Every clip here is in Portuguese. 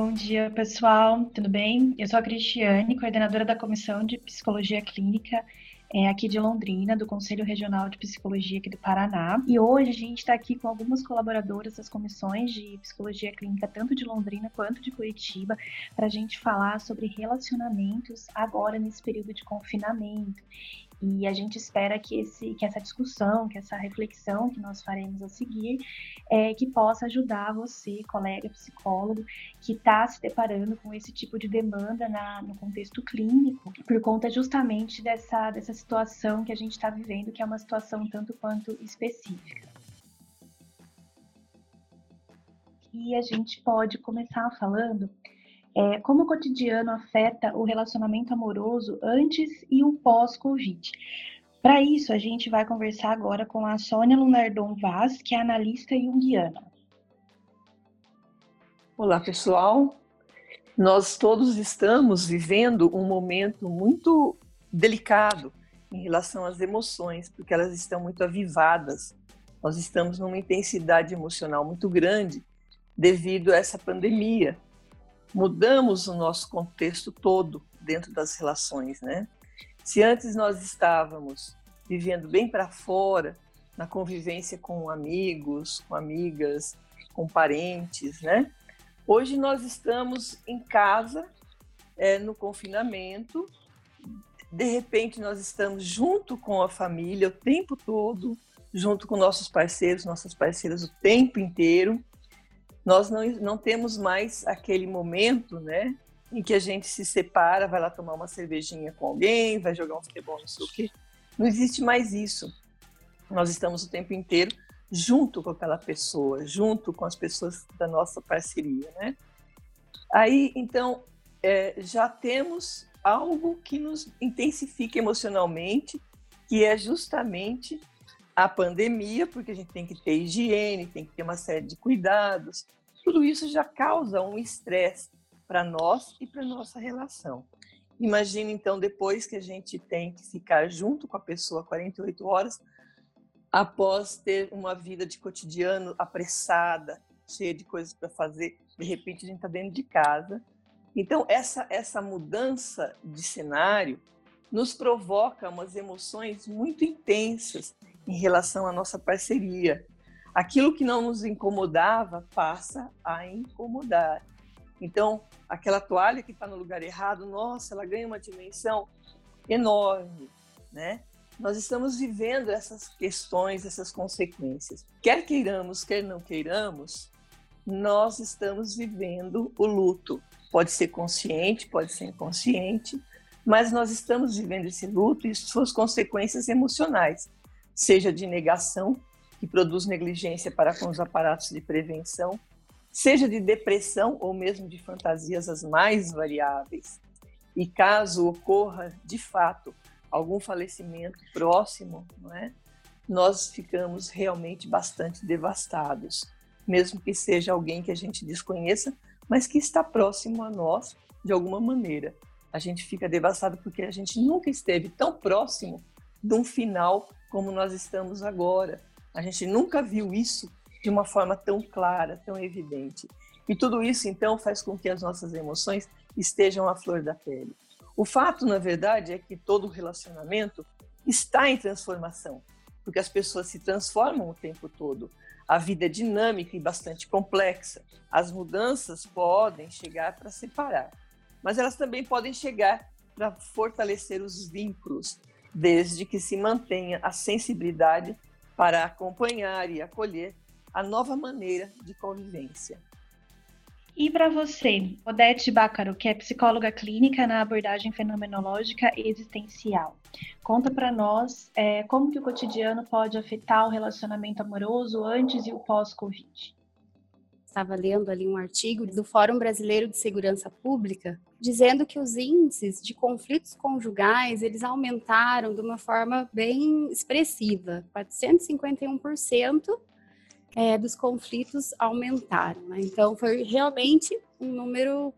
Bom dia, pessoal. Tudo bem? Eu sou a Cristiane, coordenadora da Comissão de Psicologia Clínica é, aqui de Londrina, do Conselho Regional de Psicologia aqui do Paraná. E hoje a gente está aqui com algumas colaboradoras das comissões de psicologia clínica, tanto de Londrina quanto de Curitiba, para a gente falar sobre relacionamentos agora nesse período de confinamento. E a gente espera que, esse, que essa discussão, que essa reflexão que nós faremos a seguir, é, que possa ajudar você, colega psicólogo, que está se deparando com esse tipo de demanda na, no contexto clínico, por conta justamente dessa, dessa situação que a gente está vivendo, que é uma situação tanto quanto específica. E a gente pode começar falando é, como o cotidiano afeta o relacionamento amoroso antes e o pós-Covid. Para isso, a gente vai conversar agora com a Sônia Lunardon Vaz, que é analista junguiana. Olá, pessoal. Nós todos estamos vivendo um momento muito delicado em relação às emoções, porque elas estão muito avivadas. Nós estamos numa intensidade emocional muito grande devido a essa pandemia mudamos o nosso contexto todo dentro das relações, né? Se antes nós estávamos vivendo bem para fora, na convivência com amigos, com amigas, com parentes, né? Hoje nós estamos em casa, é, no confinamento, de repente nós estamos junto com a família o tempo todo, junto com nossos parceiros, nossas parceiras o tempo inteiro, nós não, não temos mais aquele momento, né, em que a gente se separa, vai lá tomar uma cervejinha com alguém, vai jogar um futebol, não sei o quê. Não existe mais isso. Nós estamos o tempo inteiro junto com aquela pessoa, junto com as pessoas da nossa parceria, né? Aí, então, é, já temos algo que nos intensifica emocionalmente, que é justamente a pandemia, porque a gente tem que ter higiene, tem que ter uma série de cuidados, tudo isso já causa um estresse para nós e para nossa relação. Imagina então depois que a gente tem que ficar junto com a pessoa 48 horas após ter uma vida de cotidiano apressada, cheia de coisas para fazer, de repente a gente está dentro de casa. Então essa essa mudança de cenário nos provoca umas emoções muito intensas em relação à nossa parceria, aquilo que não nos incomodava passa a incomodar. Então, aquela toalha que está no lugar errado, nossa, ela ganha uma dimensão enorme, né? Nós estamos vivendo essas questões, essas consequências. Quer queiramos, quer não queiramos, nós estamos vivendo o luto. Pode ser consciente, pode ser inconsciente, mas nós estamos vivendo esse luto e suas consequências emocionais, seja de negação, que produz negligência para com os aparatos de prevenção, seja de depressão ou mesmo de fantasias as mais variáveis. E caso ocorra, de fato, algum falecimento próximo, não é? nós ficamos realmente bastante devastados, mesmo que seja alguém que a gente desconheça, mas que está próximo a nós de alguma maneira. A gente fica devastado porque a gente nunca esteve tão próximo de um final como nós estamos agora. A gente nunca viu isso de uma forma tão clara, tão evidente. E tudo isso, então, faz com que as nossas emoções estejam à flor da pele. O fato, na verdade, é que todo relacionamento está em transformação, porque as pessoas se transformam o tempo todo. A vida é dinâmica e bastante complexa. As mudanças podem chegar para separar, mas elas também podem chegar para fortalecer os vínculos, desde que se mantenha a sensibilidade para acompanhar e acolher a nova maneira de convivência. E para você, Odete Bácaro, que é psicóloga clínica na abordagem fenomenológica existencial, conta para nós é, como que o cotidiano pode afetar o relacionamento amoroso antes e o pós-Covid estava lendo ali um artigo do Fórum Brasileiro de Segurança Pública dizendo que os índices de conflitos conjugais eles aumentaram de uma forma bem expressiva, 451% é, dos conflitos aumentaram. Né? Então foi realmente um número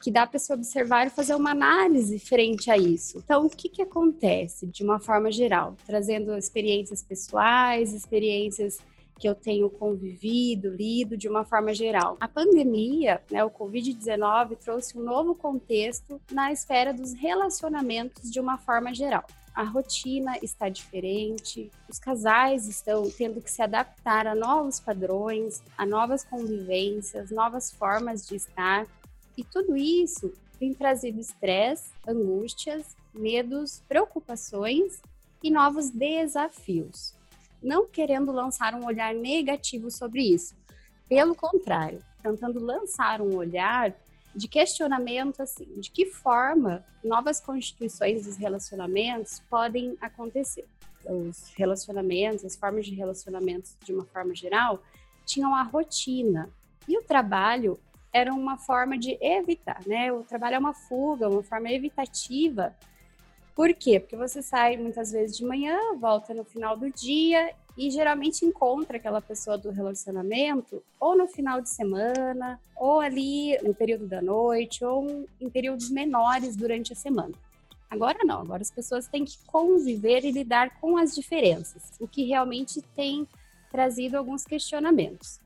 que dá para se observar e fazer uma análise frente a isso. Então, o que, que acontece de uma forma geral, trazendo experiências pessoais, experiências que eu tenho convivido, lido de uma forma geral. A pandemia, né, o Covid-19, trouxe um novo contexto na esfera dos relacionamentos de uma forma geral. A rotina está diferente, os casais estão tendo que se adaptar a novos padrões, a novas convivências, novas formas de estar, e tudo isso tem trazido estresse, angústias, medos, preocupações e novos desafios não querendo lançar um olhar negativo sobre isso. Pelo contrário, tentando lançar um olhar de questionamento assim, de que forma novas constituições dos relacionamentos podem acontecer. Os relacionamentos, as formas de relacionamentos de uma forma geral, tinham a rotina e o trabalho era uma forma de evitar, né? O trabalho é uma fuga, uma forma evitativa por quê? Porque você sai muitas vezes de manhã, volta no final do dia e geralmente encontra aquela pessoa do relacionamento ou no final de semana, ou ali no período da noite, ou em períodos menores durante a semana. Agora não, agora as pessoas têm que conviver e lidar com as diferenças, o que realmente tem trazido alguns questionamentos.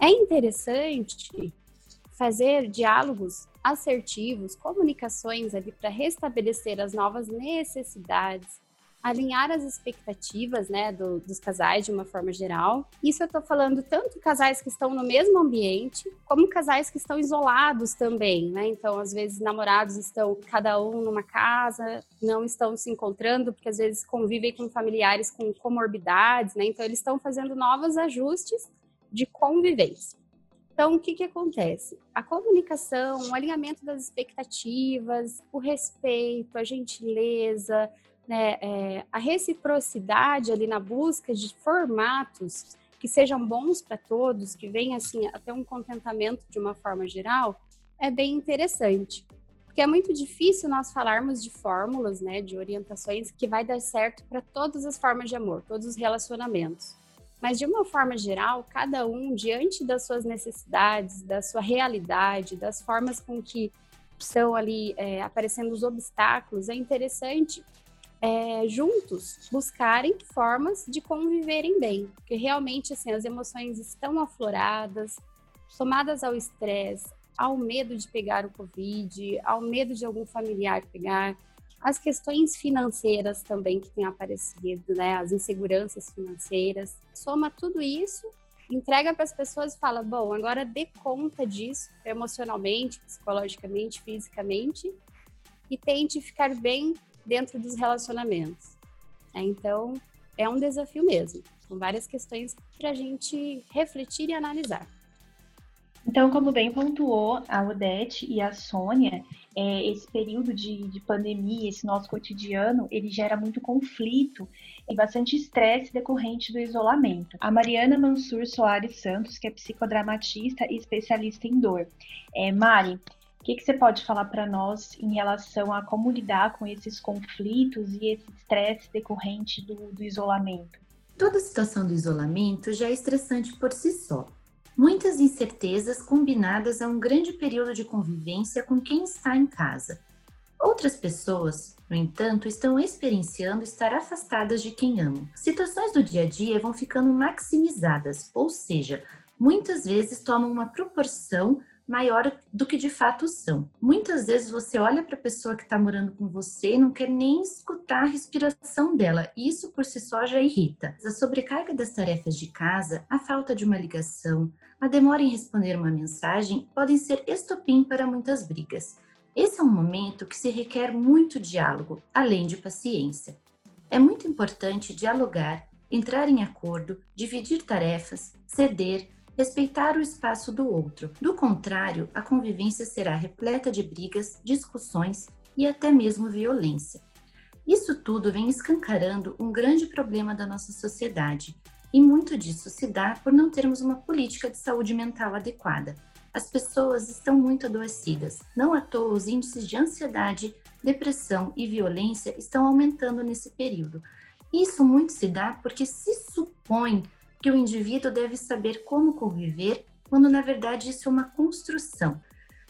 É interessante fazer diálogos assertivos, comunicações ali para restabelecer as novas necessidades, alinhar as expectativas, né, do, dos casais de uma forma geral. Isso eu estou falando tanto casais que estão no mesmo ambiente, como casais que estão isolados também, né? Então, às vezes, namorados estão cada um numa casa, não estão se encontrando, porque às vezes convivem com familiares com comorbidades, né? Então, eles estão fazendo novos ajustes de convivência. Então, o que, que acontece? A comunicação, o alinhamento das expectativas, o respeito, a gentileza, né, é, a reciprocidade ali na busca de formatos que sejam bons para todos, que venham assim até um contentamento de uma forma geral, é bem interessante. Porque é muito difícil nós falarmos de fórmulas, né, de orientações que vai dar certo para todas as formas de amor, todos os relacionamentos. Mas, de uma forma geral, cada um, diante das suas necessidades, da sua realidade, das formas com que estão ali é, aparecendo os obstáculos, é interessante é, juntos buscarem formas de conviverem bem, porque realmente assim as emoções estão afloradas, somadas ao estresse, ao medo de pegar o covid, ao medo de algum familiar pegar, as questões financeiras também que têm aparecido, né? As inseguranças financeiras. Soma tudo isso, entrega para as pessoas e fala: bom, agora dê conta disso emocionalmente, psicologicamente, fisicamente e tente ficar bem dentro dos relacionamentos. É, então, é um desafio mesmo, com várias questões para a gente refletir e analisar. Então, como bem pontuou a Odete e a Sônia, é, esse período de, de, pandemia, esse nosso cotidiano, ele gera muito conflito e bastante estresse decorrente do isolamento. A Mariana Mansur Soares Santos, que é psicodramatista e especialista em dor. É, Mari, o que, que você pode falar para nós em relação a como lidar com esses conflitos e esse estresse decorrente do, do isolamento? Toda situação do isolamento já é estressante por si só muitas incertezas combinadas a um grande período de convivência com quem está em casa. Outras pessoas, no entanto, estão experienciando estar afastadas de quem amam. Situações do dia a dia vão ficando maximizadas, ou seja, muitas vezes tomam uma proporção maior do que de fato são. Muitas vezes você olha para a pessoa que está morando com você e não quer nem escutar a respiração dela. Isso por si só já irrita. A sobrecarga das tarefas de casa, a falta de uma ligação, a demora em responder uma mensagem podem ser estopim para muitas brigas. Esse é um momento que se requer muito diálogo, além de paciência. É muito importante dialogar, entrar em acordo, dividir tarefas, ceder, respeitar o espaço do outro. Do contrário, a convivência será repleta de brigas, discussões e até mesmo violência. Isso tudo vem escancarando um grande problema da nossa sociedade, e muito disso se dá por não termos uma política de saúde mental adequada. As pessoas estão muito adoecidas. Não à toa, os índices de ansiedade, depressão e violência estão aumentando nesse período. Isso muito se dá porque se supõe que o indivíduo deve saber como conviver, quando na verdade isso é uma construção.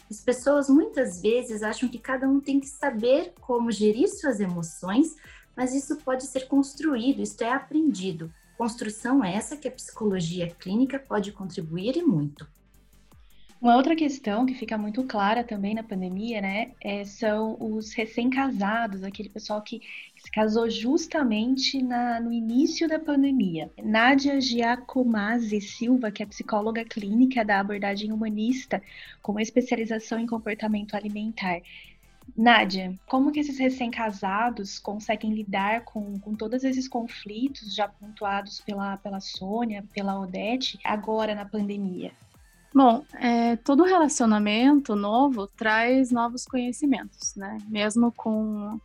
As pessoas muitas vezes acham que cada um tem que saber como gerir suas emoções, mas isso pode ser construído, isto é aprendido. Construção essa que a psicologia clínica pode contribuir e muito. Uma outra questão que fica muito clara também na pandemia, né, é, são os recém-casados, aquele pessoal que se casou justamente na, no início da pandemia. Nádia Giacomazzi Silva, que é psicóloga clínica da abordagem humanista, com uma especialização em comportamento alimentar. Nádia, como que esses recém-casados conseguem lidar com, com todos esses conflitos já pontuados pela, pela Sônia, pela Odete, agora na pandemia? Bom, é, todo relacionamento novo traz novos conhecimentos, né? Mesmo com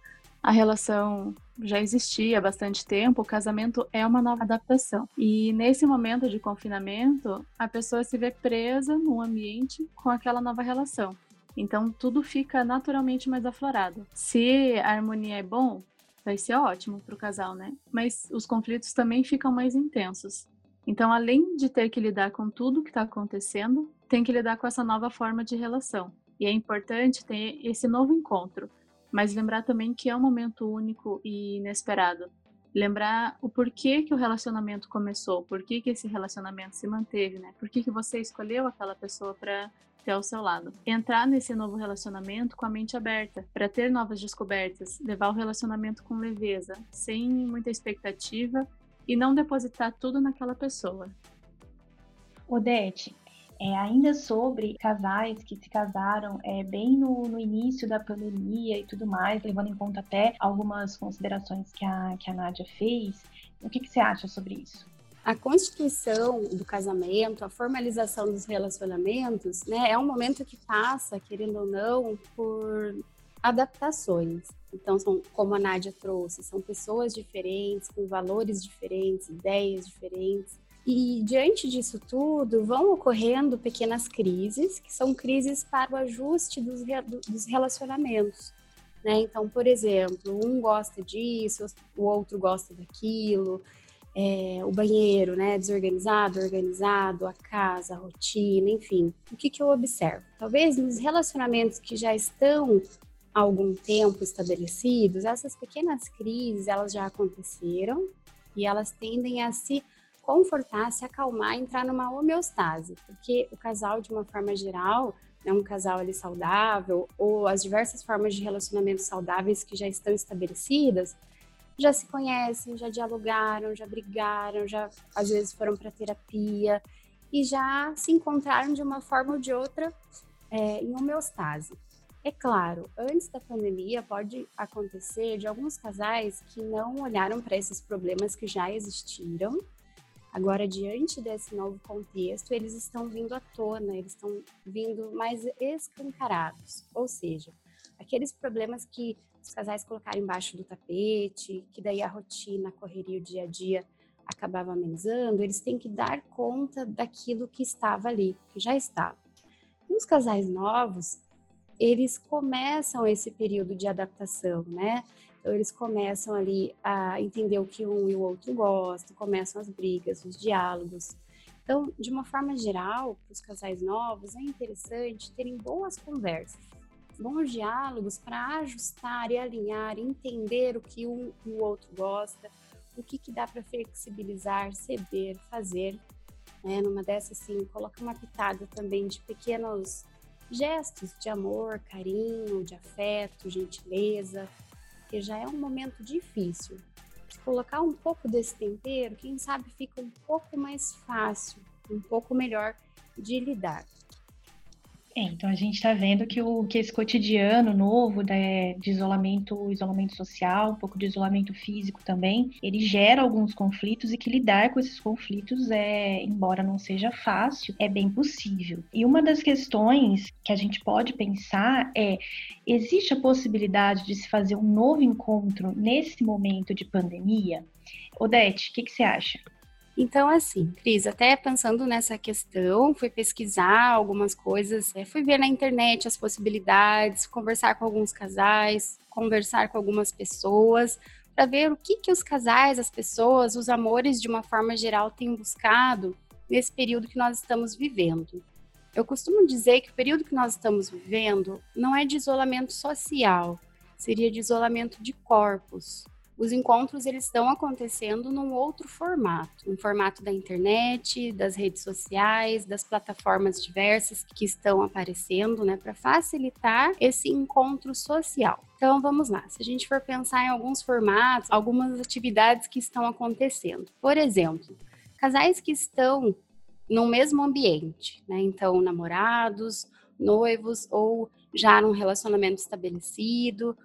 a relação já existia há bastante tempo, o casamento é uma nova adaptação. E nesse momento de confinamento, a pessoa se vê presa num ambiente com aquela nova relação. Então tudo fica naturalmente mais aflorado. Se a harmonia é bom, vai ser ótimo para o casal, né? Mas os conflitos também ficam mais intensos. Então, além de ter que lidar com tudo que está acontecendo, tem que lidar com essa nova forma de relação. E é importante ter esse novo encontro, mas lembrar também que é um momento único e inesperado. Lembrar o porquê que o relacionamento começou, por que esse relacionamento se manteve, né? Por que, que você escolheu aquela pessoa para ter ao seu lado. Entrar nesse novo relacionamento com a mente aberta, para ter novas descobertas, levar o relacionamento com leveza, sem muita expectativa e não depositar tudo naquela pessoa. Odete, é, ainda sobre casais que se casaram é, bem no, no, início da pandemia e tudo mais, levando em conta até algumas considerações que a, que a Nádia fez, o que, que você acha sobre isso? A constituição do casamento, a formalização dos relacionamentos, né, é um momento que passa, querendo ou não, por adaptações. Então, são, como a Nádia trouxe, são pessoas diferentes, com valores diferentes, ideias diferentes. E diante disso tudo, vão ocorrendo pequenas crises, que são crises para o ajuste dos, dos relacionamentos. Né? Então, por exemplo, um gosta disso, o outro gosta daquilo, é, o banheiro, né, desorganizado, organizado, a casa, a rotina, enfim. O que, que eu observo? Talvez nos relacionamentos que já estão há algum tempo estabelecidos, essas pequenas crises elas já aconteceram e elas tendem a se confortar, se acalmar, entrar numa homeostase, porque o casal de uma forma geral é um casal ali saudável ou as diversas formas de relacionamentos saudáveis que já estão estabelecidas já se conhecem, já dialogaram, já brigaram, já às vezes foram para terapia e já se encontraram de uma forma ou de outra é, em homeostase. É claro, antes da pandemia pode acontecer de alguns casais que não olharam para esses problemas que já existiram. Agora, diante desse novo contexto, eles estão vindo à tona, eles estão vindo mais escancarados. Ou seja, aqueles problemas que os casais colocaram embaixo do tapete, que daí a rotina, a correria, o dia a dia acabava amenizando, eles têm que dar conta daquilo que estava ali, que já estava. E os casais novos, eles começam esse período de adaptação, né? Então, eles começam ali a entender o que um e o outro gostam, começam as brigas, os diálogos. Então, de uma forma geral, para os casais novos, é interessante terem boas conversas, bons diálogos para ajustar e alinhar, entender o que um e o outro gosta, o que, que dá para flexibilizar, ceder, fazer. Né? Numa dessas, assim, coloca uma pitada também de pequenos gestos de amor, carinho, de afeto, gentileza, porque já é um momento difícil. Se colocar um pouco desse tempero, quem sabe fica um pouco mais fácil, um pouco melhor de lidar. É, então a gente está vendo que, o, que esse cotidiano novo né, de isolamento, isolamento social, um pouco de isolamento físico também, ele gera alguns conflitos e que lidar com esses conflitos é, embora não seja fácil, é bem possível. E uma das questões que a gente pode pensar é: existe a possibilidade de se fazer um novo encontro nesse momento de pandemia? Odete, o que, que você acha? Então, assim, Cris, até pensando nessa questão, fui pesquisar algumas coisas, é, fui ver na internet as possibilidades, conversar com alguns casais, conversar com algumas pessoas, para ver o que, que os casais, as pessoas, os amores de uma forma geral têm buscado nesse período que nós estamos vivendo. Eu costumo dizer que o período que nós estamos vivendo não é de isolamento social, seria de isolamento de corpos. Os encontros eles estão acontecendo num outro formato, um formato da internet, das redes sociais, das plataformas diversas que estão aparecendo, né, para facilitar esse encontro social. Então vamos lá, se a gente for pensar em alguns formatos, algumas atividades que estão acontecendo. Por exemplo, casais que estão no mesmo ambiente, né? Então, namorados, noivos ou já num relacionamento estabelecido,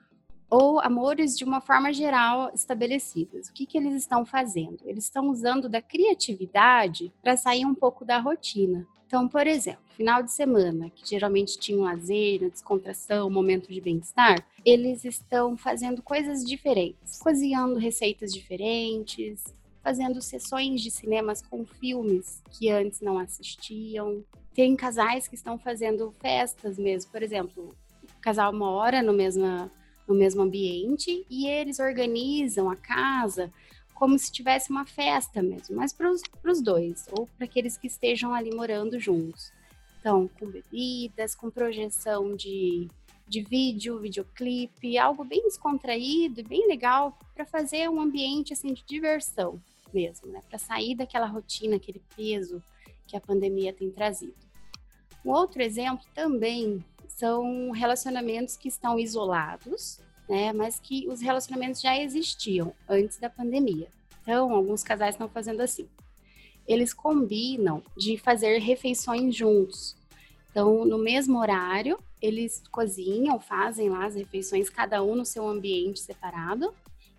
ou amores de uma forma geral estabelecidas. O que, que eles estão fazendo? Eles estão usando da criatividade para sair um pouco da rotina. Então, por exemplo, final de semana, que geralmente tinha um lazer, descontração, um momento de bem-estar, eles estão fazendo coisas diferentes, cozinhando receitas diferentes, fazendo sessões de cinemas com filmes que antes não assistiam. Tem casais que estão fazendo festas mesmo, por exemplo, o casal mora no mesma no mesmo ambiente e eles organizam a casa como se tivesse uma festa mesmo, mas para os dois, ou para aqueles que estejam ali morando juntos. Então, com bebidas, com projeção de, de vídeo, videoclipe, algo bem descontraído e bem legal para fazer um ambiente assim de diversão mesmo, né? Para sair daquela rotina, aquele peso que a pandemia tem trazido. Um outro exemplo também são relacionamentos que estão isolados, né? Mas que os relacionamentos já existiam antes da pandemia. Então, alguns casais estão fazendo assim. Eles combinam de fazer refeições juntos. Então, no mesmo horário, eles cozinham, fazem lá as refeições, cada um no seu ambiente separado,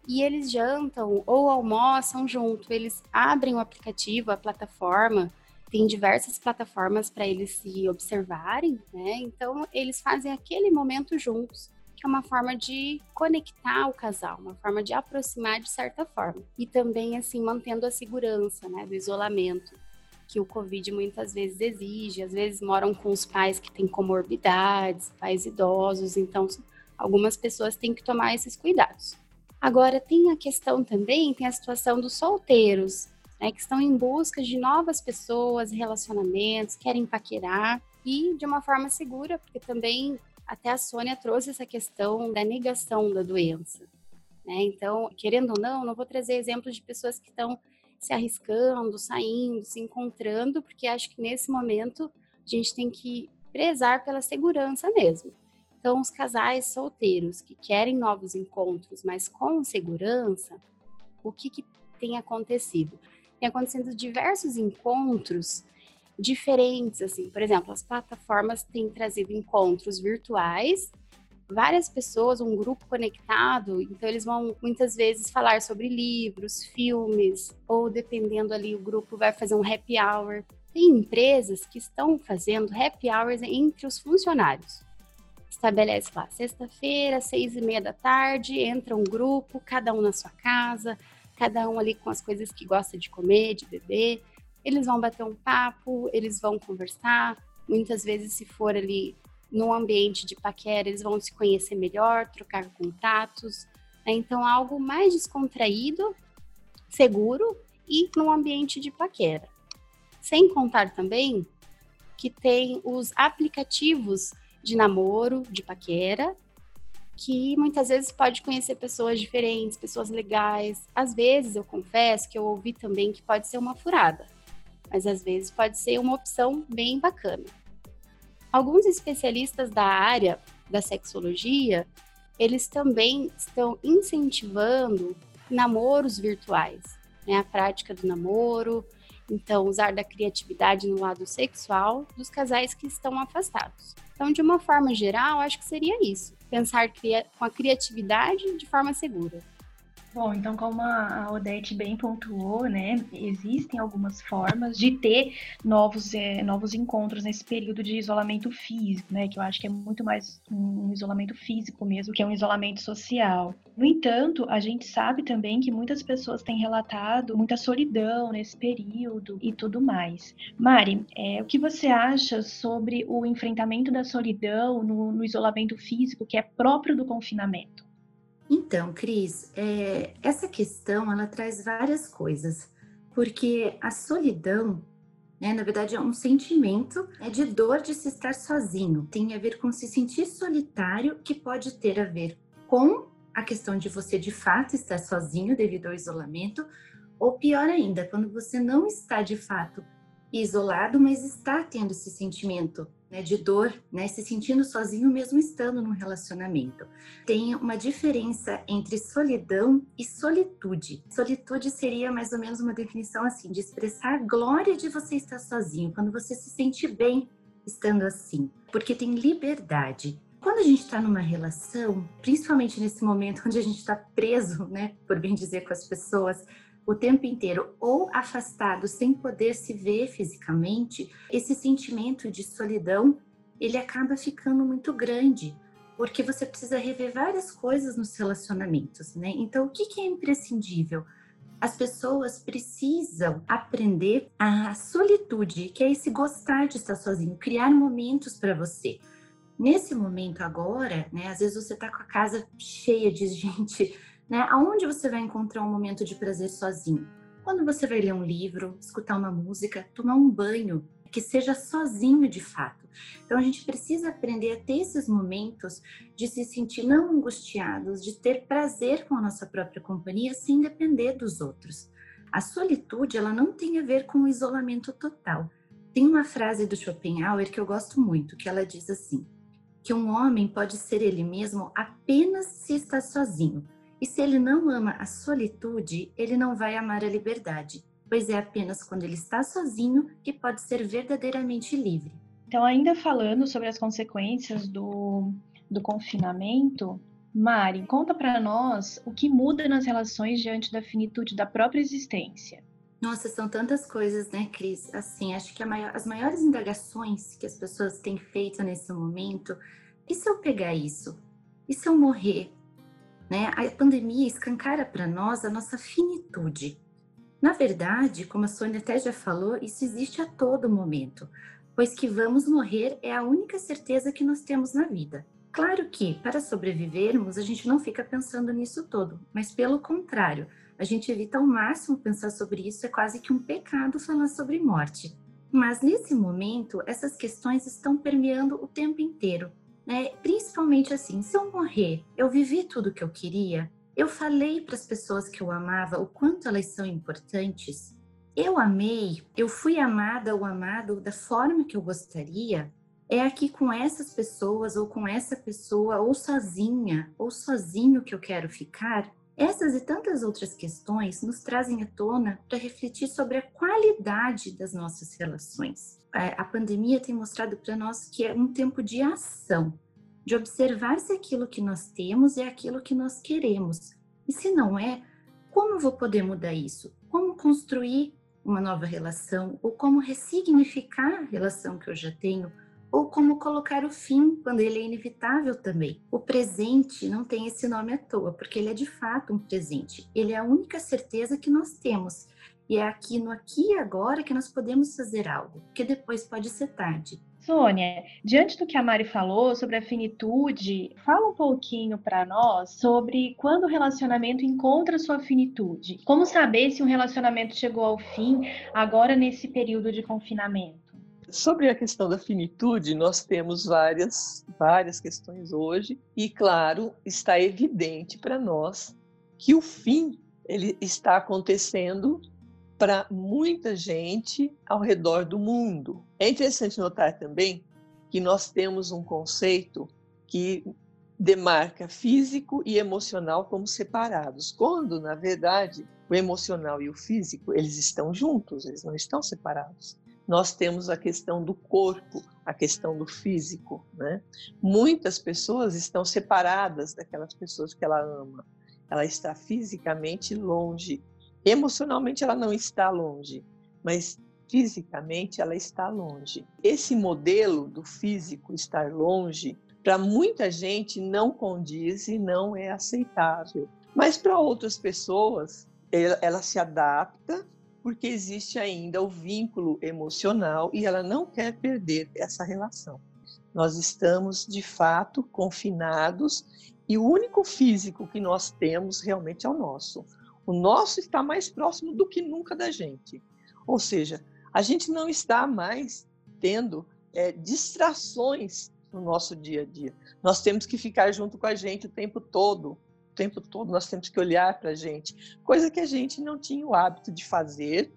e eles jantam ou almoçam junto. Eles abrem o aplicativo, a plataforma, tem diversas plataformas para eles se observarem, né? Então, eles fazem aquele momento juntos, que é uma forma de conectar o casal, uma forma de aproximar de certa forma. E também, assim, mantendo a segurança, né, do isolamento que o Covid muitas vezes exige. Às vezes moram com os pais que têm comorbidades, pais idosos, então algumas pessoas têm que tomar esses cuidados. Agora, tem a questão também, tem a situação dos solteiros, né, que estão em busca de novas pessoas, relacionamentos, querem paquerar e de uma forma segura, porque também até a Sônia trouxe essa questão da negação da doença. Né? Então, querendo ou não, não vou trazer exemplos de pessoas que estão se arriscando, saindo, se encontrando, porque acho que nesse momento a gente tem que prezar pela segurança mesmo. Então, os casais solteiros que querem novos encontros, mas com segurança, o que, que tem acontecido? Tem acontecido diversos encontros diferentes, assim. Por exemplo, as plataformas têm trazido encontros virtuais, várias pessoas, um grupo conectado, então eles vão muitas vezes falar sobre livros, filmes, ou dependendo ali, o grupo vai fazer um happy hour. Tem empresas que estão fazendo happy hours entre os funcionários estabelece lá, sexta-feira, seis e meia da tarde, entra um grupo, cada um na sua casa, cada um ali com as coisas que gosta de comer, de beber. Eles vão bater um papo, eles vão conversar. Muitas vezes, se for ali no ambiente de paquera, eles vão se conhecer melhor, trocar contatos. Né? Então, algo mais descontraído, seguro e num ambiente de paquera. Sem contar também que tem os aplicativos de namoro, de paquera, que muitas vezes pode conhecer pessoas diferentes, pessoas legais. Às vezes, eu confesso que eu ouvi também que pode ser uma furada, mas às vezes pode ser uma opção bem bacana. Alguns especialistas da área da sexologia, eles também estão incentivando namoros virtuais, né? A prática do namoro, então usar da criatividade no lado sexual dos casais que estão afastados. Então, de uma forma geral, acho que seria isso: pensar com a criatividade de forma segura. Bom, então como a Odete bem pontuou, né, existem algumas formas de ter novos, é, novos encontros nesse período de isolamento físico, né, que eu acho que é muito mais um isolamento físico mesmo que um isolamento social. No entanto, a gente sabe também que muitas pessoas têm relatado muita solidão nesse período e tudo mais. Mari, é, o que você acha sobre o enfrentamento da solidão no, no isolamento físico que é próprio do confinamento? Então, Cris, é, essa questão ela traz várias coisas, porque a solidão, né, na verdade, é um sentimento é de dor de se estar sozinho. Tem a ver com se sentir solitário, que pode ter a ver com a questão de você de fato estar sozinho devido ao isolamento, ou pior ainda, quando você não está de fato isolado, mas está tendo esse sentimento né, de dor, né, se sentindo sozinho mesmo estando num relacionamento. Tem uma diferença entre solidão e solitude. Solitude seria mais ou menos uma definição assim, de expressar a glória de você estar sozinho, quando você se sente bem estando assim, porque tem liberdade. Quando a gente está numa relação, principalmente nesse momento onde a gente está preso, né, por bem dizer, com as pessoas, o tempo inteiro ou afastado sem poder se ver fisicamente, esse sentimento de solidão ele acaba ficando muito grande, porque você precisa rever várias coisas nos relacionamentos, né? Então, o que, é imprescindível? As pessoas precisam aprender a solitude, que é esse gostar de estar sozinho, criar momentos para você. Nesse momento agora, né? Às vezes você está com a casa cheia de gente né? Aonde você vai encontrar um momento de prazer sozinho? Quando você vai ler um livro, escutar uma música, tomar um banho, que seja sozinho de fato. Então a gente precisa aprender a ter esses momentos de se sentir não angustiados, de ter prazer com a nossa própria companhia sem depender dos outros. A solitude, ela não tem a ver com o isolamento total. Tem uma frase do Schopenhauer que eu gosto muito, que ela diz assim: que um homem pode ser ele mesmo apenas se está sozinho e se ele não ama a solitude, ele não vai amar a liberdade, pois é apenas quando ele está sozinho que pode ser verdadeiramente livre. Então, ainda falando sobre as consequências do, do confinamento, Mari, conta para nós o que muda nas relações diante da finitude da própria existência. Nossa, são tantas coisas, né, Cris? Assim, acho que maior, as maiores indagações que as pessoas têm feito nesse momento, e se eu pegar isso? E se eu morrer? Né? A pandemia escancara para nós a nossa finitude. Na verdade, como a Sônia até já falou, isso existe a todo momento, pois que vamos morrer é a única certeza que nós temos na vida. Claro que, para sobrevivermos, a gente não fica pensando nisso todo, mas pelo contrário, a gente evita ao máximo pensar sobre isso, é quase que um pecado falar sobre morte. Mas nesse momento, essas questões estão permeando o tempo inteiro, né? Principalmente assim, se eu morrer, eu vivi tudo o que eu queria, eu falei para as pessoas que eu amava o quanto elas são importantes. Eu amei, eu fui amada ou amado da forma que eu gostaria. É aqui com essas pessoas ou com essa pessoa ou sozinha ou sozinho que eu quero ficar. Essas e tantas outras questões nos trazem à tona para refletir sobre a qualidade das nossas relações. É, a pandemia tem mostrado para nós que é um tempo de ação, de observar se aquilo que nós temos é aquilo que nós queremos. E se não é, como vou poder mudar isso? Como construir uma nova relação? Ou como ressignificar a relação que eu já tenho? Ou como colocar o fim quando ele é inevitável também? O presente não tem esse nome à toa, porque ele é de fato um presente. Ele é a única certeza que nós temos e é aqui no aqui e agora que nós podemos fazer algo, porque depois pode ser tarde. Sônia, diante do que a Mari falou sobre a finitude, fala um pouquinho para nós sobre quando o relacionamento encontra sua finitude. Como saber se um relacionamento chegou ao fim agora nesse período de confinamento? Sobre a questão da finitude, nós temos várias, várias questões hoje e, claro, está evidente para nós que o fim ele está acontecendo para muita gente ao redor do mundo. É interessante notar também que nós temos um conceito que demarca físico e emocional como separados, quando na verdade o emocional e o físico eles estão juntos, eles não estão separados. Nós temos a questão do corpo, a questão do físico, né? Muitas pessoas estão separadas daquelas pessoas que ela ama. Ela está fisicamente longe Emocionalmente ela não está longe, mas fisicamente ela está longe. Esse modelo do físico estar longe, para muita gente não condiz e não é aceitável. Mas para outras pessoas, ela, se adapta porque existe ainda o vínculo emocional e ela não quer perder essa relação. Nós estamos de fato confinados e o único físico que nós temos realmente é o nosso. O nosso está mais próximo do que nunca da gente. Ou seja, a gente não está mais tendo é, distrações no nosso dia a dia. Nós temos que ficar junto com a gente o tempo todo, tempo todo nós temos que olhar para a gente, coisa que a gente não tinha o hábito de fazer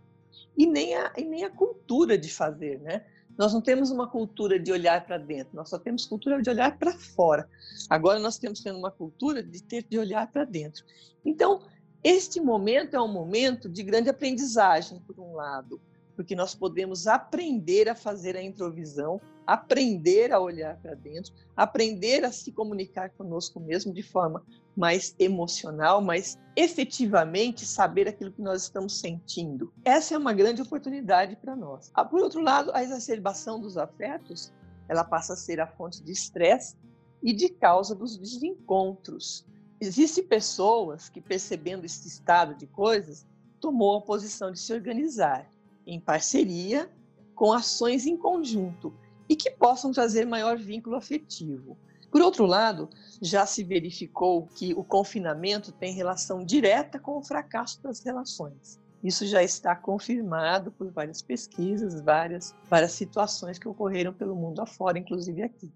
e nem a, e nem a cultura de fazer, né? Nós não temos uma cultura de olhar para dentro, nós só temos cultura de olhar para fora. Agora nós temos tendo uma cultura de ter de olhar para dentro. Então, este momento é um momento de grande aprendizagem, por um lado, porque nós podemos aprender a fazer a introvisão, aprender a olhar para dentro, aprender a se comunicar conosco mesmo de forma mais emocional, mas efetivamente saber aquilo que nós estamos sentindo. Essa é uma grande oportunidade para nós. Ah, por outro lado, a exacerbação dos afetos, ela passa a ser a fonte de estresse e de causa dos desencontros. Existem pessoas que, percebendo esse estado de coisas, tomou a posição de se organizar em parceria com ações em conjunto e que possam trazer maior vínculo afetivo. Por outro lado, já se verificou que o confinamento tem relação direta com o fracasso das relações. Isso já está confirmado por várias pesquisas, várias, várias situações que ocorreram pelo mundo afora, inclusive aqui.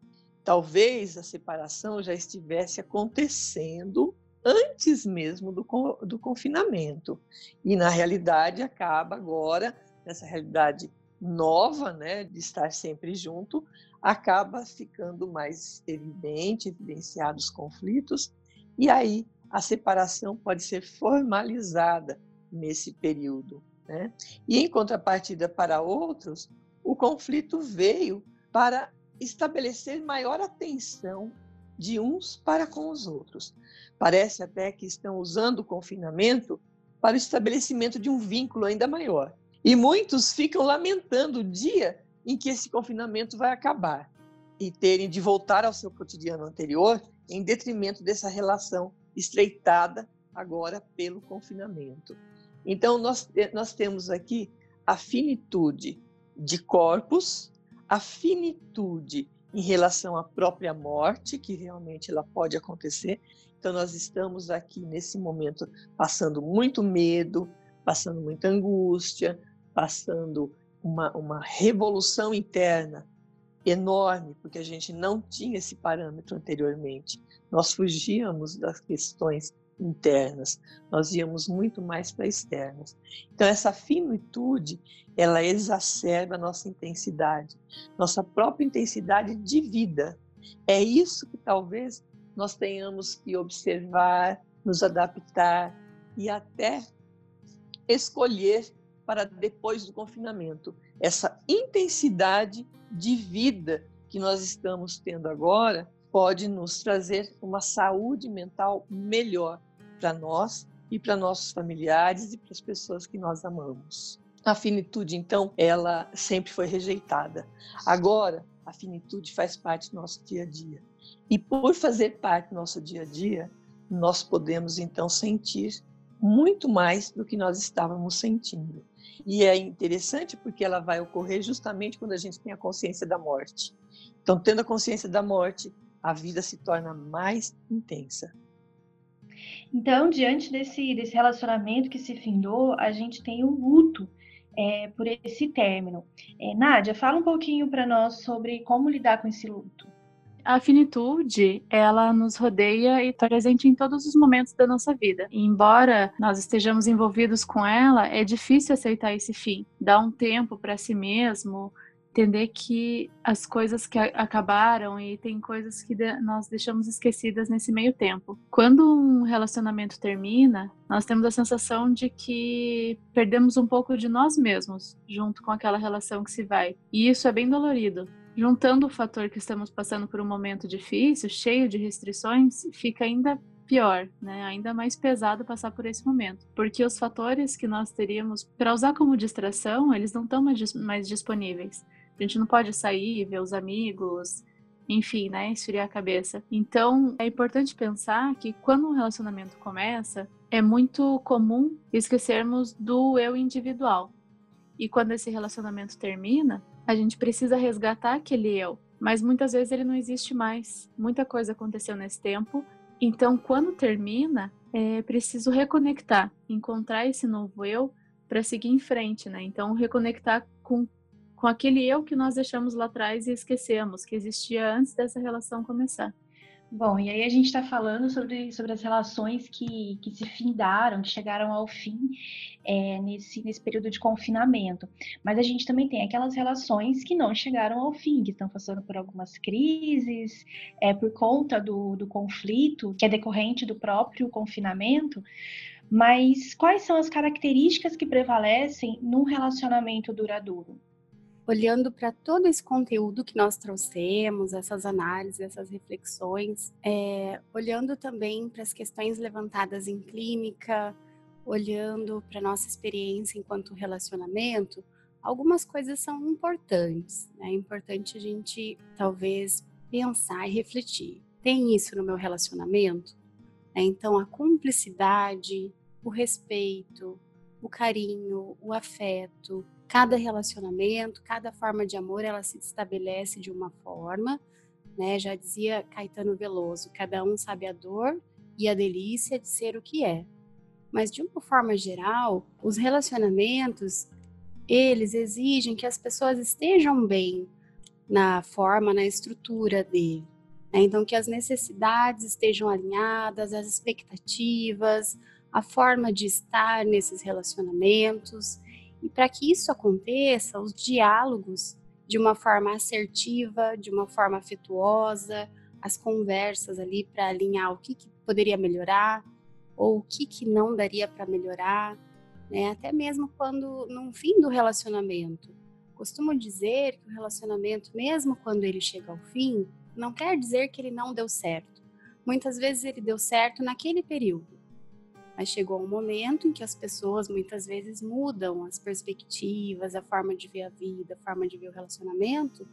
Talvez a separação já estivesse acontecendo antes mesmo do, do confinamento. E, na realidade, acaba agora, nessa realidade nova, né, de estar sempre junto, acaba ficando mais evidente, evidenciados conflitos, e aí a separação pode ser formalizada nesse período. Né? E em contrapartida para outros, o conflito veio para estabelecer maior atenção de uns para com os outros. Parece até que estão usando o confinamento para o estabelecimento de um vínculo ainda maior. E muitos ficam lamentando o dia em que esse confinamento vai acabar e terem de voltar ao seu cotidiano anterior em detrimento dessa relação estreitada agora pelo confinamento. Então, nós, nós temos aqui a finitude de corpos, a finitude em relação à própria morte, que realmente ela pode acontecer. Então, nós estamos aqui nesse momento passando muito medo, passando muita angústia, passando uma, uma revolução interna enorme, porque a gente não tinha esse parâmetro anteriormente. Nós fugíamos das questões internas, nós íamos muito mais para externas. Então essa finitude, ela exacerba a nossa intensidade, nossa própria intensidade de vida. É isso que talvez nós tenhamos que observar, nos adaptar e até escolher para depois do confinamento. Essa intensidade de vida que nós estamos tendo agora pode nos trazer uma saúde mental melhor para nós e para nossos familiares e para as pessoas que nós amamos. A finitude, então, ela sempre foi rejeitada. Agora, a finitude faz parte do nosso dia a dia. E por fazer parte do nosso dia a dia, nós podemos então sentir muito mais do que nós estávamos sentindo. E é interessante porque ela vai ocorrer justamente quando a gente tem a consciência da morte. Então, tendo a consciência da morte, a vida se torna mais intensa. Então, diante desse, desse relacionamento que se findou, a gente tem o luto é, por esse término. É, Nádia, fala um pouquinho para nós sobre como lidar com esse luto. A finitude, ela nos rodeia e está presente em todos os momentos da nossa vida. E embora nós estejamos envolvidos com ela, é difícil aceitar esse fim. Dar um tempo para si mesmo, entender que as coisas que acabaram e tem coisas que nós deixamos esquecidas nesse meio tempo. Quando um relacionamento termina, nós temos a sensação de que perdemos um pouco de nós mesmos junto com aquela relação que se vai. E isso é bem dolorido Juntando o fator que estamos passando por um momento difícil, cheio de restrições, fica ainda pior, né? Ainda mais pesado passar por esse momento, porque os fatores que nós teríamos para usar como distração, eles não estão mais disponíveis. A gente não pode sair, ver os amigos, enfim, né, esfriar a cabeça. Então, é importante pensar que quando um relacionamento começa, é muito comum esquecermos do eu individual. E quando esse relacionamento termina, a gente precisa resgatar aquele eu, mas muitas vezes ele não existe mais. Muita coisa aconteceu nesse tempo, então quando termina, é preciso reconectar, encontrar esse novo eu para seguir em frente, né? Então reconectar com com aquele eu que nós deixamos lá atrás e esquecemos que existia antes dessa relação começar. Bom, e aí a gente está falando sobre, sobre as relações que, que se findaram, que chegaram ao fim é, nesse, nesse período de confinamento. Mas a gente também tem aquelas relações que não chegaram ao fim, que estão passando por algumas crises, é, por conta do, do conflito, que é decorrente do próprio confinamento. Mas quais são as características que prevalecem num relacionamento duradouro? Olhando para todo esse conteúdo que nós trouxemos, essas análises, essas reflexões, é, olhando também para as questões levantadas em clínica, olhando para nossa experiência enquanto relacionamento, algumas coisas são importantes. Né? É importante a gente talvez pensar e refletir. Tem isso no meu relacionamento? É, então, a cumplicidade, o respeito, o carinho, o afeto, cada relacionamento, cada forma de amor, ela se estabelece de uma forma, né? Já dizia Caetano Veloso, cada um sabe a dor e a delícia de ser o que é. Mas de uma forma geral, os relacionamentos, eles exigem que as pessoas estejam bem na forma, na estrutura dele. Né? Então, que as necessidades estejam alinhadas, as expectativas, a forma de estar nesses relacionamentos. E para que isso aconteça, os diálogos de uma forma assertiva, de uma forma afetuosa, as conversas ali para alinhar o que, que, poderia melhorar ou o que, que não daria para melhorar, né? até mesmo quando no fim do relacionamento. Costumo dizer que o relacionamento, mesmo quando ele chega ao fim, não quer dizer que ele não deu certo. Muitas vezes ele deu certo naquele período, mas chegou um momento em que as pessoas muitas vezes mudam as perspectivas, a forma de ver a vida, a forma de ver o relacionamento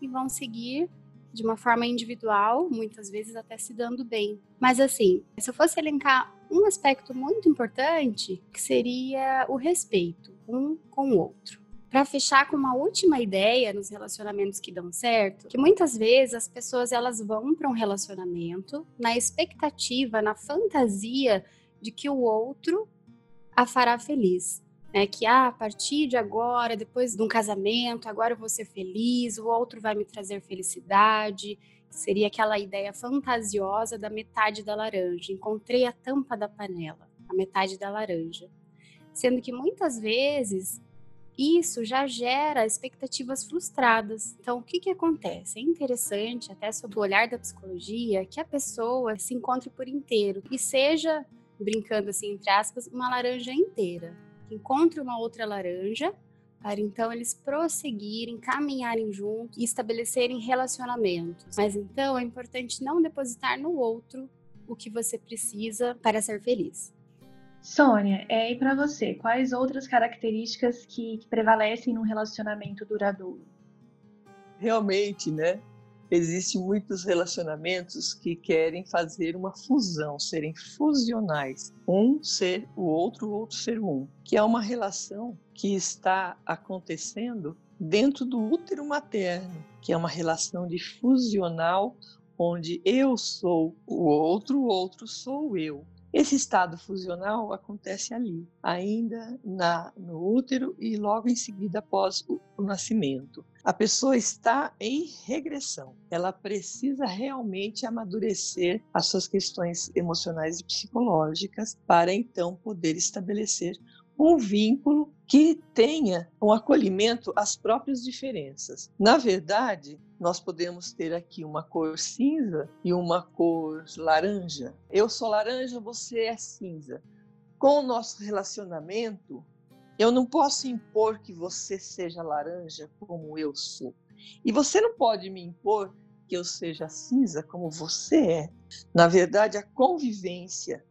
e vão seguir de uma forma individual, muitas vezes até se dando bem. Mas assim, se eu fosse elencar um aspecto muito importante, que seria o respeito um com o outro. Para fechar com uma última ideia nos relacionamentos que dão certo, que muitas vezes as pessoas elas vão para um relacionamento na expectativa, na fantasia de que o outro a fará feliz. Né? Que ah, a partir de agora, depois de um casamento, agora eu vou ser feliz, o outro vai me trazer felicidade. Seria aquela ideia fantasiosa da metade da laranja. Encontrei a tampa da panela, a metade da laranja. Sendo que muitas vezes isso já gera expectativas frustradas. Então, o que, que acontece? É interessante, até sob o olhar da psicologia, que a pessoa se encontre por inteiro e seja brincando assim, entre aspas, uma laranja inteira. Encontre uma outra laranja para então eles prosseguirem, caminharem juntos e estabelecerem relacionamentos. Mas então é importante não depositar no outro o que você precisa para ser feliz. Sônia, é, e para você, quais outras características que, que prevalecem num relacionamento duradouro? Realmente, né? Existem muitos relacionamentos que querem fazer uma fusão, serem fusionais. Um ser o outro, o outro ser um. Que é uma relação que está acontecendo dentro do útero materno, que é uma relação de fusional, onde eu sou o outro, o outro sou eu. Esse estado fusional acontece ali, ainda na, no útero e logo em seguida após o, o nascimento. A pessoa está em regressão. Ela precisa realmente amadurecer as suas questões emocionais e psicológicas para então poder estabelecer um vínculo que tenha um acolhimento às próprias diferenças. Na verdade, nós podemos ter aqui uma cor cinza e uma cor laranja. Eu sou laranja, você é cinza. Com o nosso relacionamento, eu não posso impor que você seja laranja como eu sou. E você não pode me impor que eu seja cinza como você é. Na verdade, a convivência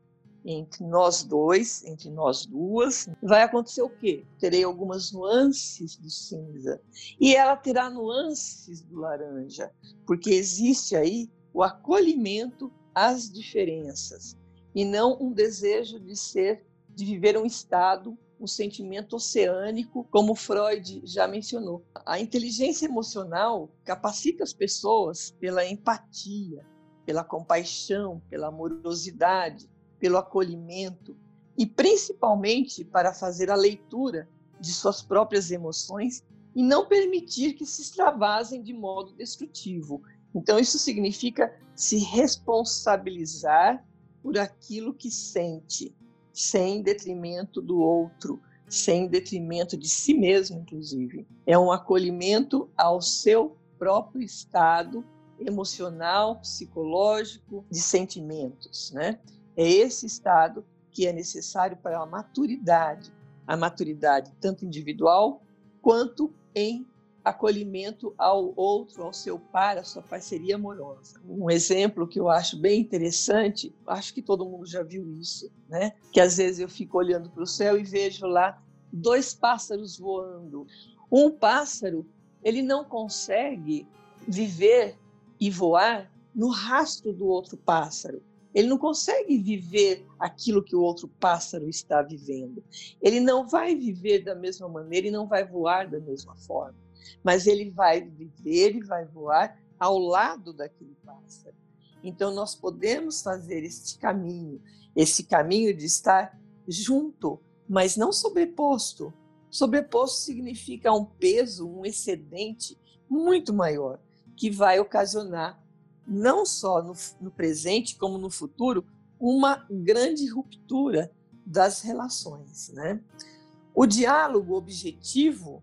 entre nós dois, entre nós duas, vai acontecer o quê? Terei algumas nuances do cinza e ela terá nuances do laranja, porque existe aí o acolhimento às diferenças e não um desejo de ser, de viver um estado um sentimento oceânico, como Freud já mencionou. A inteligência emocional capacita as pessoas pela empatia, pela compaixão, pela amorosidade, pelo acolhimento e principalmente para fazer a leitura de suas próprias emoções e não permitir que se extravasem de modo destrutivo. Então, isso significa se responsabilizar por aquilo que sente, sem detrimento do outro, sem detrimento de si mesmo, inclusive. É um acolhimento ao seu próprio estado emocional, psicológico, de sentimentos, né? É esse estado que é necessário para a maturidade, a maturidade tanto individual quanto em acolhimento ao outro, ao seu par, à sua parceria amorosa. Um exemplo que eu acho bem interessante, acho que todo mundo já viu isso, né? Que às vezes eu fico olhando para o céu e vejo lá dois pássaros voando. Um pássaro, ele não consegue viver e voar no rastro do outro pássaro. Ele não consegue viver aquilo que o outro pássaro está vivendo. Ele não vai viver da mesma maneira e não vai voar da mesma forma. Mas ele vai viver e vai voar ao lado daquele pássaro. Então nós podemos fazer este caminho, esse caminho de estar junto, mas não sobreposto. Sobreposto significa um peso, um excedente muito maior que vai ocasionar, não só no, no presente, como no futuro, uma grande ruptura das relações. Né? O diálogo objetivo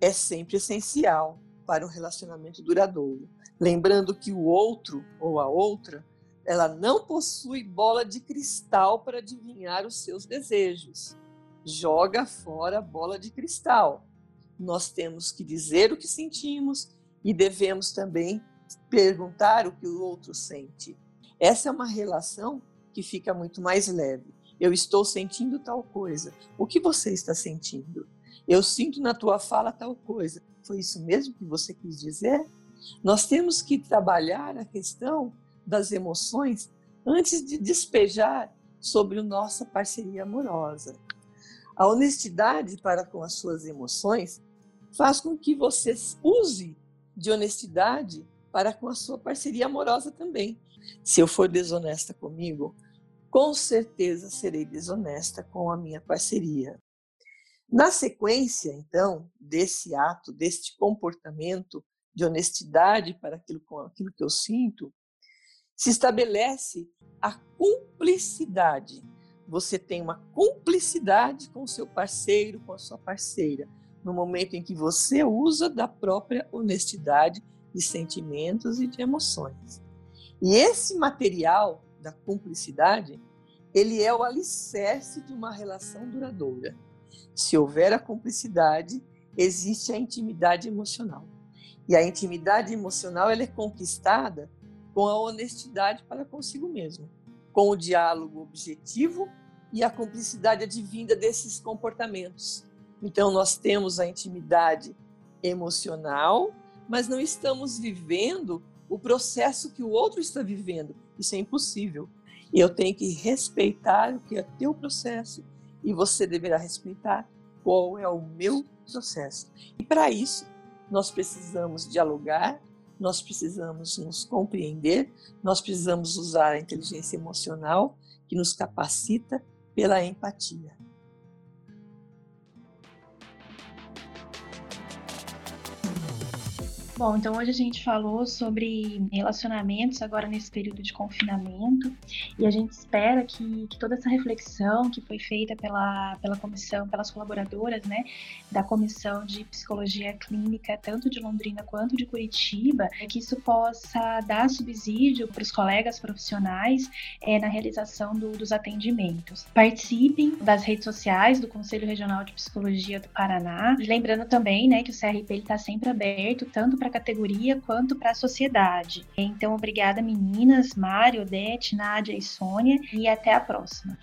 é sempre essencial para um relacionamento duradouro. Lembrando que o outro ou a outra, ela não possui bola de cristal para adivinhar os seus desejos. Joga fora a bola de cristal. Nós temos que dizer o que sentimos e devemos também perguntar o que o outro sente. Essa é uma relação que fica muito mais leve. Eu estou sentindo tal coisa. O que você está sentindo? Eu sinto na tua fala tal coisa. Foi isso mesmo que você quis dizer? Nós temos que trabalhar a questão das emoções antes de despejar sobre a nossa parceria amorosa. A honestidade para com as suas emoções faz com que você use de honestidade para com a sua parceria amorosa também. Se eu for desonesta comigo, com certeza serei desonesta com a minha parceria. Na sequência, então, desse ato, deste comportamento de honestidade para aquilo, com aquilo que eu sinto, se estabelece a cumplicidade. Você tem uma cumplicidade com o seu parceiro, com a sua parceira no momento em que você usa da própria honestidade de sentimentos e de emoções. E esse material da cumplicidade, ele é o alicerce de uma relação duradoura. Se houver a cumplicidade, existe a intimidade emocional. E a intimidade emocional ela é conquistada com a honestidade para consigo mesmo, com o diálogo objetivo e a cumplicidade advinda desses comportamentos. Então, nós temos a intimidade emocional, mas não estamos vivendo o processo que o outro está vivendo. Isso é impossível. E eu tenho que respeitar o que é teu processo e você deverá respeitar qual é o meu processo. E para isso, nós precisamos dialogar, nós precisamos nos compreender, nós precisamos usar a inteligência emocional que nos capacita pela empatia. Bom, então hoje a gente falou sobre relacionamentos agora nesse período de confinamento e a gente espera que, que, toda essa reflexão que foi feita pela, pela comissão, pelas colaboradoras, né, da comissão de psicologia clínica, tanto de Londrina quanto de Curitiba, é que isso possa dar subsídio para os colegas profissionais é, na realização do, dos atendimentos. Participem das redes sociais do Conselho Regional de Psicologia do Paraná lembrando também, né, que o CRP está sempre aberto tanto para categoria quanto para a sociedade. Então, obrigada meninas, Mário, Odete, Nádia e Sônia, e até a próxima.